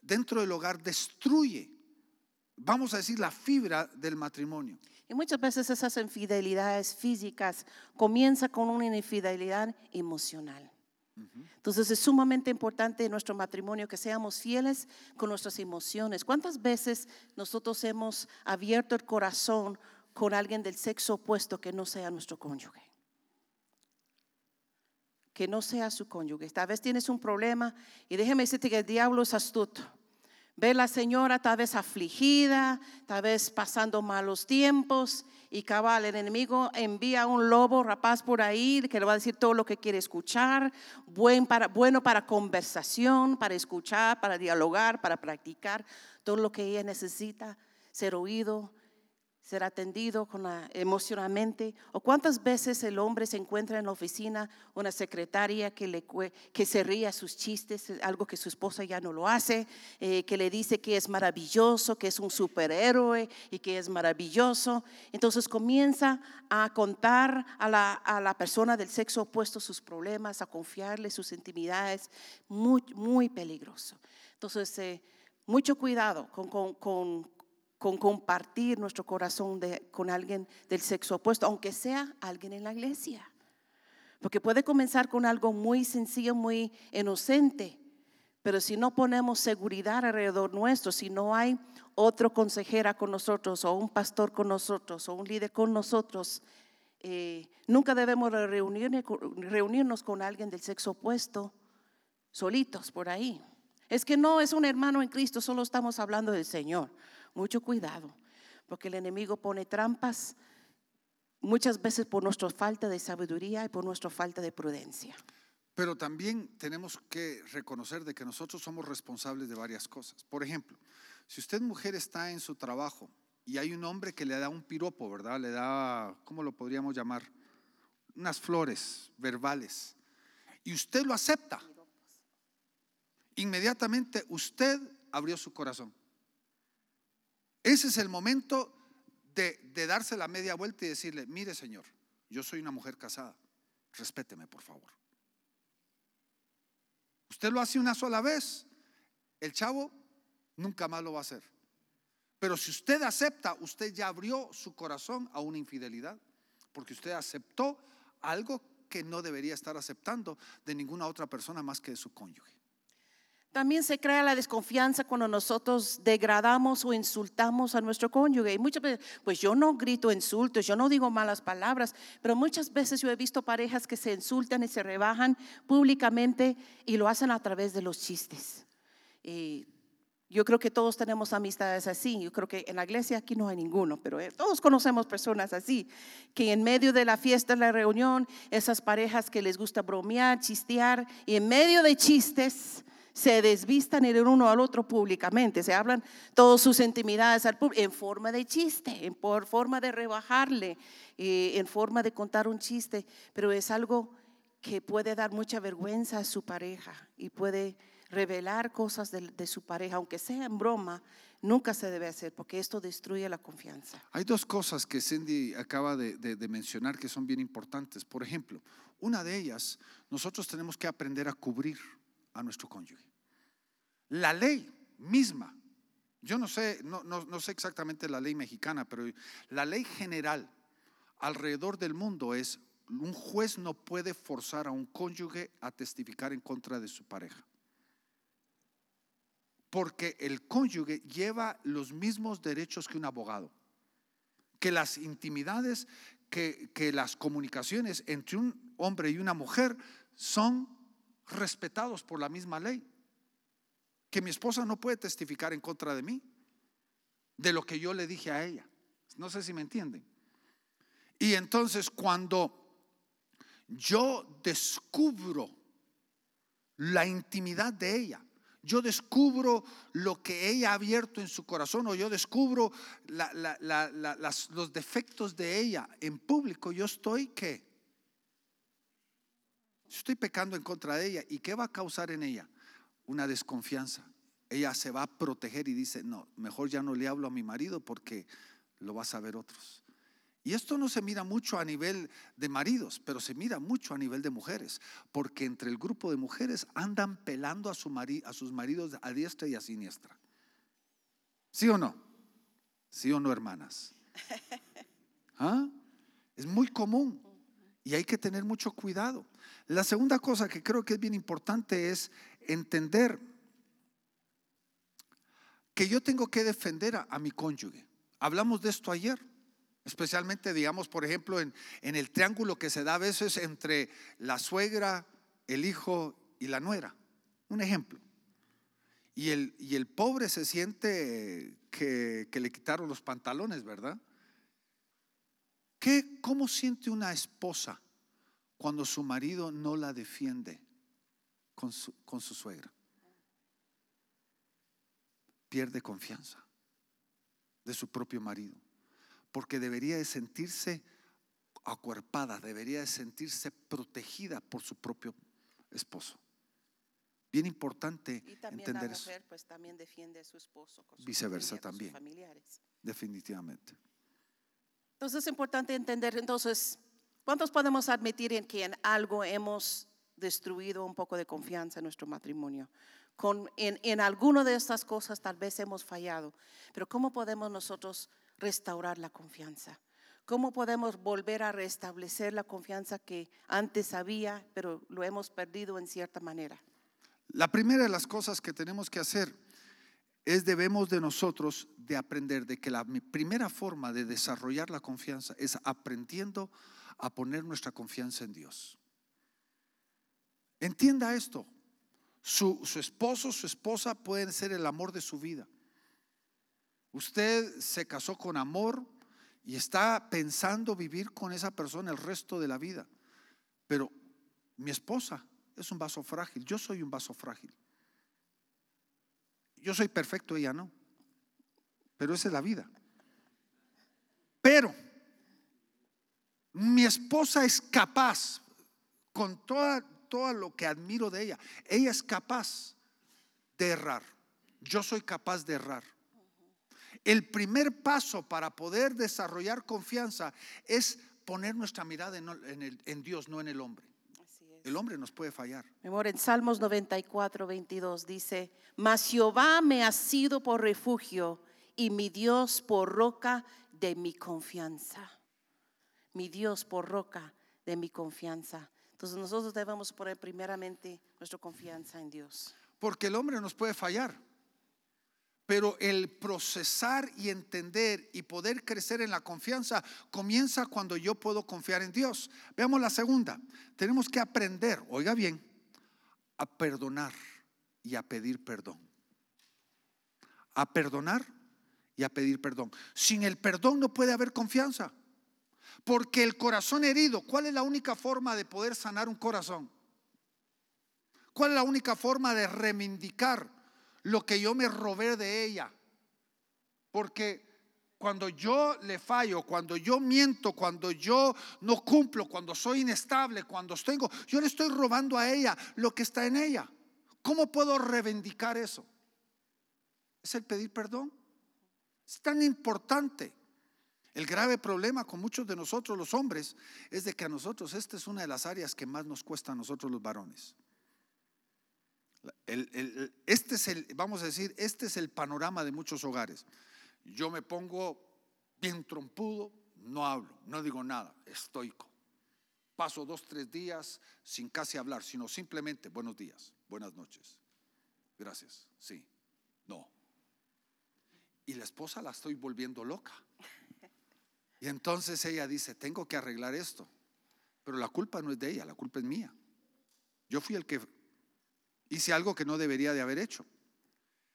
Dentro del hogar destruye, vamos a decir, la fibra del matrimonio. Y muchas veces esas infidelidades físicas comienzan con una infidelidad emocional. Entonces es sumamente importante en nuestro matrimonio que seamos fieles con nuestras emociones. ¿Cuántas veces nosotros hemos abierto el corazón con alguien del sexo opuesto que no sea nuestro cónyuge? Que no sea su cónyuge. Tal vez tienes un problema y déjeme decirte que el diablo es astuto. Ve la señora tal vez afligida, tal vez pasando malos tiempos y cabal, el enemigo envía un lobo rapaz por ahí que le va a decir todo lo que quiere escuchar, bueno para conversación, para escuchar, para dialogar, para practicar, todo lo que ella necesita, ser oído, ser atendido con emocionalmente. ¿O cuántas veces el hombre se encuentra en la oficina una secretaria que, le, que se ríe a sus chistes, algo que su esposa ya no lo hace, eh, que le dice que es maravilloso, que es un superhéroe y que es maravilloso? Entonces comienza a contar a la, a la persona del sexo opuesto sus problemas, a confiarle sus intimidades, muy, muy peligroso. Entonces, eh, mucho cuidado con, con, con compartir nuestro corazón con alguien del sexo opuesto, aunque sea alguien en la iglesia. Porque puede comenzar con algo muy sencillo, muy inocente, pero si no ponemos seguridad alrededor nuestro, si no hay otro consejera con nosotros, o un pastor con nosotros, o un líder con nosotros, eh, nunca debemos reunirnos con alguien del sexo opuesto solitos por ahí. Es que no es un hermano en Cristo, solo estamos hablando del Señor. Mucho cuidado, porque el enemigo pone trampas muchas veces por nuestra falta de sabiduría y por nuestra falta de prudencia. Pero también tenemos que reconocer de que nosotros somos responsables de varias cosas. Por ejemplo, si usted mujer está en su trabajo y hay un hombre que le da un piropo, ¿verdad? Le da, ¿cómo lo podríamos llamar? Unas flores verbales. Y usted lo acepta. Inmediatamente usted abrió su corazón. Ese es el momento de, darse la media vuelta y decirle, mire Señor, yo soy una mujer casada, respéteme por favor. Usted lo hace una sola vez, el chavo nunca más lo va a hacer. Pero si usted acepta, usted ya abrió su corazón a una infidelidad, porque usted aceptó algo que no debería estar aceptando de ninguna otra persona más que de su cónyuge. También se crea la desconfianza cuando nosotros degradamos o insultamos a nuestro cónyuge. Y muchas veces, pues yo no grito insultos, yo no digo malas palabras, pero muchas veces yo he visto parejas que se insultan y se rebajan públicamente y lo hacen a través de los chistes. Y yo creo que todos tenemos amistades así. Yo creo que en la iglesia aquí no hay ninguno, pero eh, todos conocemos personas así, que en medio de la fiesta, la reunión, esas parejas que les gusta bromear, chistear, y en medio de chistes se desvistan el uno al otro públicamente, se hablan todas sus intimidades al público en forma de chiste, en por forma de rebajarle, eh, en forma de contar un chiste, pero es algo que puede dar mucha vergüenza a su pareja y puede revelar cosas de, su pareja, aunque sea en broma, nunca se debe hacer porque esto destruye la confianza. Hay dos cosas que Cindy acaba de, mencionar que son bien importantes. Por ejemplo, una de ellas, nosotros tenemos que aprender a cubrir a nuestro cónyuge. La ley misma, yo no sé, no, no, sé exactamente la ley mexicana, pero la ley general alrededor del mundo es un juez no puede forzar a un cónyuge a testificar en contra de su pareja. porque el cónyuge lleva los mismos derechos que un abogado, que las intimidades, que, que las comunicaciones entre un hombre y una mujer son respetados por la misma ley. Que mi esposa no puede testificar en contra de mí, de lo que yo le dije a ella. No sé si me entienden. Y entonces cuando yo descubro la intimidad de ella, yo descubro lo que ella ha abierto en su corazón o yo descubro los defectos de ella en público, yo estoy qué? Estoy pecando en contra de ella. ¿Y qué va a causar en ella? Una desconfianza. Ella se va a proteger y dice, no, mejor ya no le hablo a mi marido porque lo vas a ver otros. Y esto no se mira mucho a nivel de maridos, pero se mira mucho a nivel de mujeres, porque entre el grupo de mujeres andan pelando a, su a sus maridos a diestra y a siniestra. ¿Sí o no? ¿Sí o no, hermanas? ¿Ah? Es muy común y hay que tener mucho cuidado. La segunda cosa que creo que es bien importante es entender que yo tengo que defender a mi cónyuge. Hablamos de esto ayer. Especialmente, digamos, por ejemplo, en, el triángulo que se da a veces entre la suegra, el hijo y la nuera. Un ejemplo. Y el, y el pobre se siente que, que, le quitaron los pantalones, ¿verdad? ¿Qué, ¿Cómo siente una esposa cuando su marido no la defiende con su, con su suegra? Pierde confianza de su propio marido porque debería de sentirse acuerpada, debería de sentirse protegida por su propio esposo. Bien importante y también entender la mujer, Pues también defiende a su esposo, con su Viceversa familia, con sus también. familiares. Definitivamente. Entonces es importante entender, entonces, ¿cuántos podemos admitir en que en algo hemos destruido un poco de confianza en nuestro matrimonio? En, en alguna de estas cosas tal vez hemos fallado, pero ¿cómo podemos nosotros restaurar la confianza? ¿Cómo podemos volver a restablecer la confianza que antes había, pero lo hemos perdido en cierta manera? La primera de las cosas que tenemos que hacer es debemos de nosotros de aprender de que la primera forma de desarrollar la confianza es aprendiendo a poner nuestra confianza en Dios. Entienda esto, su, su esposo, su esposa pueden ser el amor de su vida. Usted se casó con amor y está pensando vivir con esa persona el resto de la vida. Pero mi esposa es un vaso frágil, yo soy un vaso frágil. Yo soy perfecto, ella no. Pero esa es la vida. Pero mi esposa es capaz, con toda, todo lo que admiro de ella, ella es capaz de errar. Yo soy capaz de errar. El primer paso para poder desarrollar confianza es poner nuestra mirada en, el, en Dios, no en el hombre. El hombre nos puede fallar. Mi amor, en Salmos 94, 22 dice, mas Jehová me ha sido por refugio y mi Dios por roca de mi confianza. Mi Dios por roca de mi confianza. Entonces nosotros debemos poner primeramente nuestra confianza en Dios. Porque el hombre nos puede fallar. Pero el procesar y entender y poder crecer en la confianza comienza cuando yo puedo confiar en Dios. Veamos la segunda. Tenemos que aprender, oiga bien, a perdonar y a pedir perdón. A perdonar y a pedir perdón. Sin el perdón no puede haber confianza. Porque el corazón herido, ¿cuál es la única forma de poder sanar un corazón? ¿Cuál es la única forma de reivindicar? Lo que yo me robé de ella. Porque cuando yo le fallo, cuando yo miento, cuando yo no cumplo, cuando soy inestable, cuando tengo, yo le estoy robando a ella lo que está en ella. ¿Cómo puedo reivindicar eso? Es el pedir perdón. Es tan importante. El grave problema con muchos de nosotros los hombres es de que a nosotros esta es una de las áreas que más nos cuesta a nosotros los varones este es el, vamos a decir, este es el panorama de muchos hogares. Yo me pongo bien trompudo, no hablo, no digo nada, estoico. Paso dos, tres días sin casi hablar, sino simplemente buenos días, buenas noches. Gracias, sí. No. Y la esposa la estoy volviendo loca. Y entonces ella dice, tengo que arreglar esto. Pero la culpa no es de ella, la culpa es mía. Yo fui el que hice algo que no debería de haber hecho.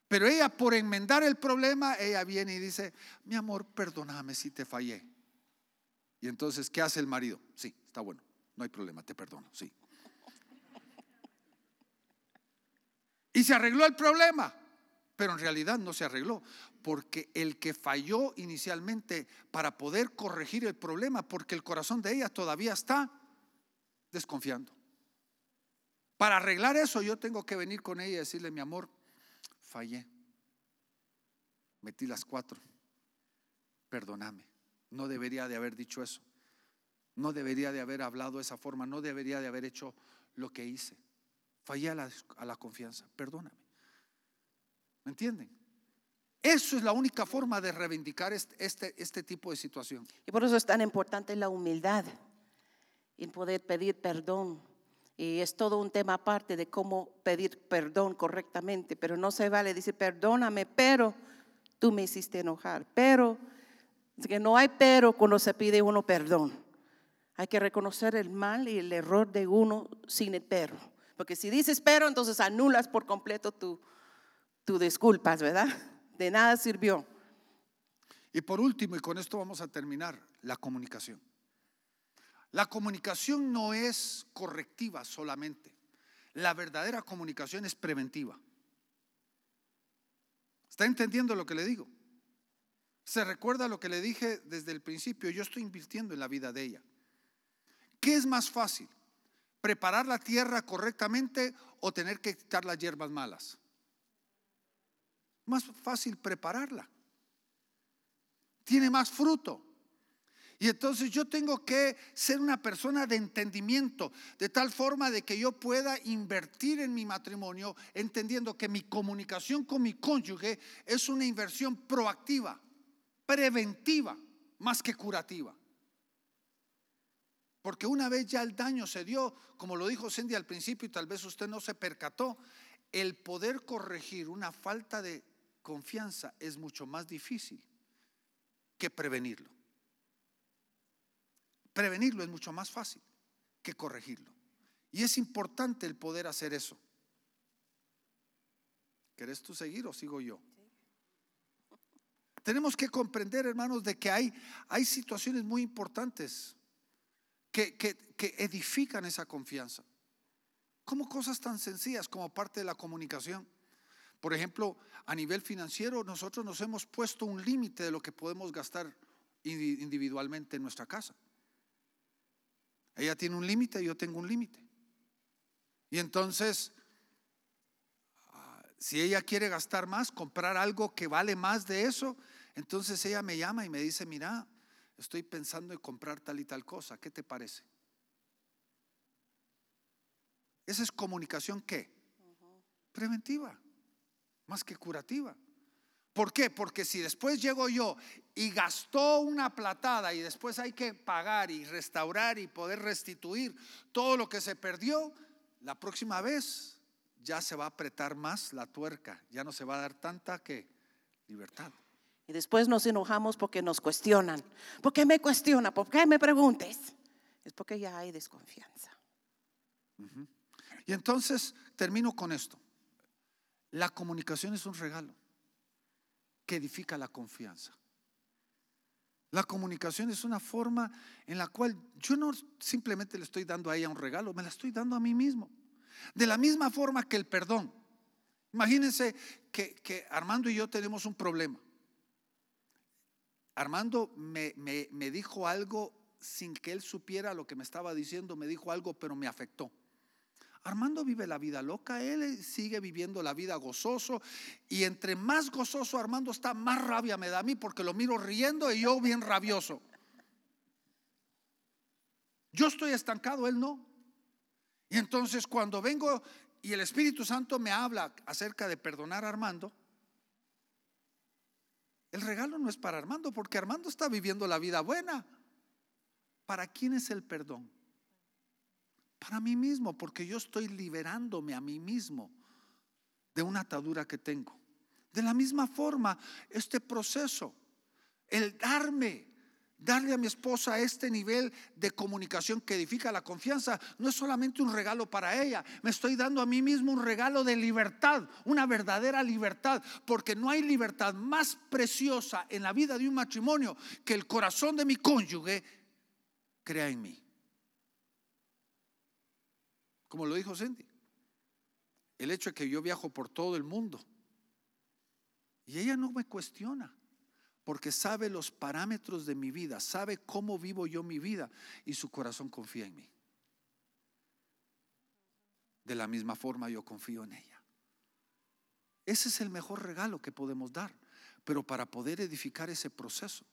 Pero ella, por enmendar el problema, ella viene y dice, mi amor, perdóname si te fallé. Y entonces, ¿qué hace el marido? Sí, está bueno, no hay problema, te perdono, sí. Y se arregló el problema, pero en realidad no se arregló, porque el que falló inicialmente para poder corregir el problema, porque el corazón de ella todavía está desconfiando. Para arreglar eso yo tengo que venir con ella y decirle, mi amor, fallé. Metí las cuatro. Perdóname. No debería de haber dicho eso. No debería de haber hablado de esa forma. No debería de haber hecho lo que hice. Fallé a la, confianza. Perdóname. ¿Me entienden? Eso es la única forma de reivindicar este, este, este tipo de situación. Y por eso es tan importante la humildad y poder pedir perdón y es todo un tema aparte de cómo pedir perdón correctamente, pero no se vale decir perdóname, pero tú me hiciste enojar. Pero, que no hay pero cuando se pide uno perdón. Hay que reconocer el mal y el error de uno sin el pero. Porque si dices pero, entonces anulas por completo tu, tu disculpas, ¿verdad? De nada sirvió. Y por último, y con esto vamos a terminar, la comunicación. La comunicación no es correctiva solamente. La verdadera comunicación es preventiva. ¿Está entendiendo lo que le digo? Se recuerda lo que le dije desde el principio. Yo estoy invirtiendo en la vida de ella. ¿Qué es más fácil? ¿Preparar la tierra correctamente o tener que quitar las hierbas malas? Más fácil prepararla. Tiene más fruto. Y entonces yo tengo que ser una persona de entendimiento, de tal forma de que yo pueda invertir en mi matrimonio, entendiendo que mi comunicación con mi cónyuge es una inversión proactiva, preventiva, más que curativa. Porque una vez ya el daño se dio, como lo dijo Cindy al principio y tal vez usted no se percató, el poder corregir una falta de confianza es mucho más difícil que prevenirlo. Prevenirlo es mucho más fácil que corregirlo. Y es importante el poder hacer eso. ¿Querés tú seguir o sigo yo? Tenemos que comprender, hermanos, de que hay, hay situaciones muy importantes que, que edifican esa confianza. Como cosas tan sencillas como parte de la comunicación. Por ejemplo, a nivel financiero, nosotros nos hemos puesto un límite de lo que podemos gastar individualmente en nuestra casa. Ella tiene un límite, yo tengo un límite. Y entonces, ah, si ella quiere gastar más, comprar algo que vale más de eso, entonces ella me llama y me dice, mira, estoy pensando en comprar tal y tal cosa, ¿qué te parece? Esa es comunicación qué? Preventiva, más que curativa. ¿Por qué? Porque si después llego yo y gastó una platada y después hay que pagar y restaurar y poder restituir todo lo que se perdió, la próxima vez ya se va a apretar más la tuerca, ya no se va a dar tanta que libertad. Y después nos enojamos porque nos cuestionan. ¿Por qué me cuestiona? ¿Por qué me preguntes? Es porque ya hay desconfianza. Y entonces termino con esto. La comunicación es un regalo que edifica la confianza. La comunicación es una forma en la cual yo no simplemente le estoy dando a ella un regalo, me la estoy dando a mí mismo. De la misma forma que el perdón. Imagínense que, Armando y yo tenemos un problema. Armando me, me dijo algo sin que él supiera lo que me estaba diciendo, me dijo algo, pero me afectó. Armando vive la vida loca, él sigue viviendo la vida gozoso y entre más gozoso Armando está, más rabia me da a mí porque lo miro riendo y yo bien rabioso. Yo estoy estancado, él no. Y entonces cuando vengo y el Espíritu Santo me habla acerca de perdonar a Armando, el regalo no es para Armando porque Armando está viviendo la vida buena. ¿Para quién es el perdón? Para mí mismo, porque yo estoy liberándome a mí mismo de una atadura que tengo, De la misma forma, este proceso, el darme, darle a mi esposa este nivel de comunicación que edifica la confianza, no es solamente un regalo para ella, me estoy dando a mí mismo un regalo de libertad, una verdadera libertad, porque no hay libertad más preciosa en la vida de un matrimonio que el corazón de mi cónyuge crea en mí. Como lo dijo Cindy, el hecho de que yo viajo por todo el mundo y ella no me cuestiona porque sabe los parámetros de mi vida, sabe cómo vivo yo mi vida y su corazón confía en mí. De la misma forma yo confío en ella. Ese es el mejor regalo que podemos dar, pero para poder edificar ese proceso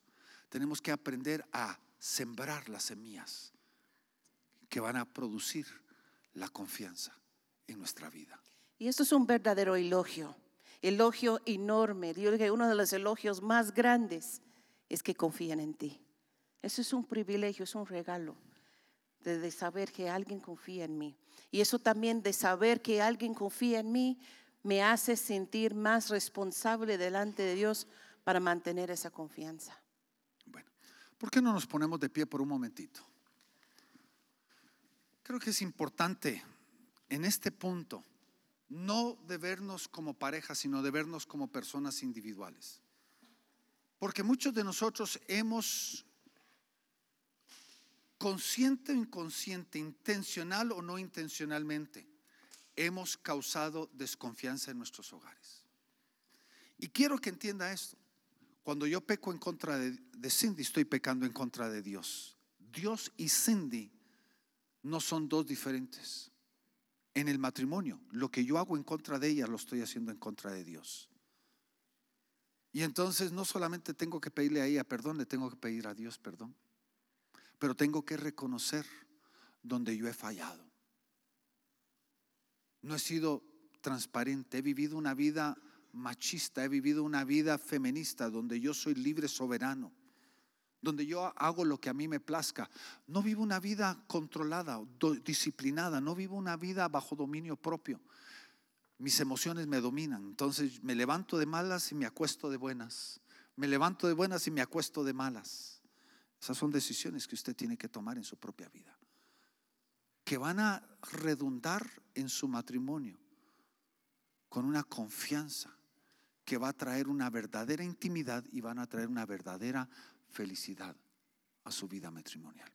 tenemos que aprender a sembrar las semillas que van a producir la confianza en nuestra vida. Y esto es un verdadero elogio, elogio enorme. Dios que uno de los elogios más grandes es que confían en ti. Eso es un privilegio, es un regalo de, de saber que alguien confía en mí. Y eso también de saber que alguien confía en mí me hace sentir más responsable delante de Dios para mantener esa confianza. Bueno, ¿por qué no nos ponemos de pie por un momentito? Creo que es importante en este punto no de vernos como pareja, sino de vernos como personas individuales. Porque muchos de nosotros hemos, consciente o inconsciente, intencional o no intencionalmente, hemos causado desconfianza en nuestros hogares. Y quiero que entienda esto. Cuando yo peco en contra de, de Cindy, estoy pecando en contra de Dios. Dios y Cindy no son dos diferentes. En el matrimonio, lo que yo hago en contra de ella lo estoy haciendo en contra de Dios. Y entonces no solamente tengo que pedirle a ella perdón, le tengo que pedir a Dios perdón. Pero tengo que reconocer donde yo he fallado. No he sido transparente, he vivido una vida machista, he vivido una vida feminista donde yo soy libre soberano donde yo hago lo que a mí me plazca. No vivo una vida controlada, disciplinada, no vivo una vida bajo dominio propio. Mis emociones me dominan, entonces me levanto de malas y me acuesto de buenas. Me levanto de buenas y me acuesto de malas. Esas son decisiones que usted tiene que tomar en su propia vida, que van a redundar en su matrimonio con una confianza que va a traer una verdadera intimidad y van a traer una verdadera felicidad a su vida matrimonial.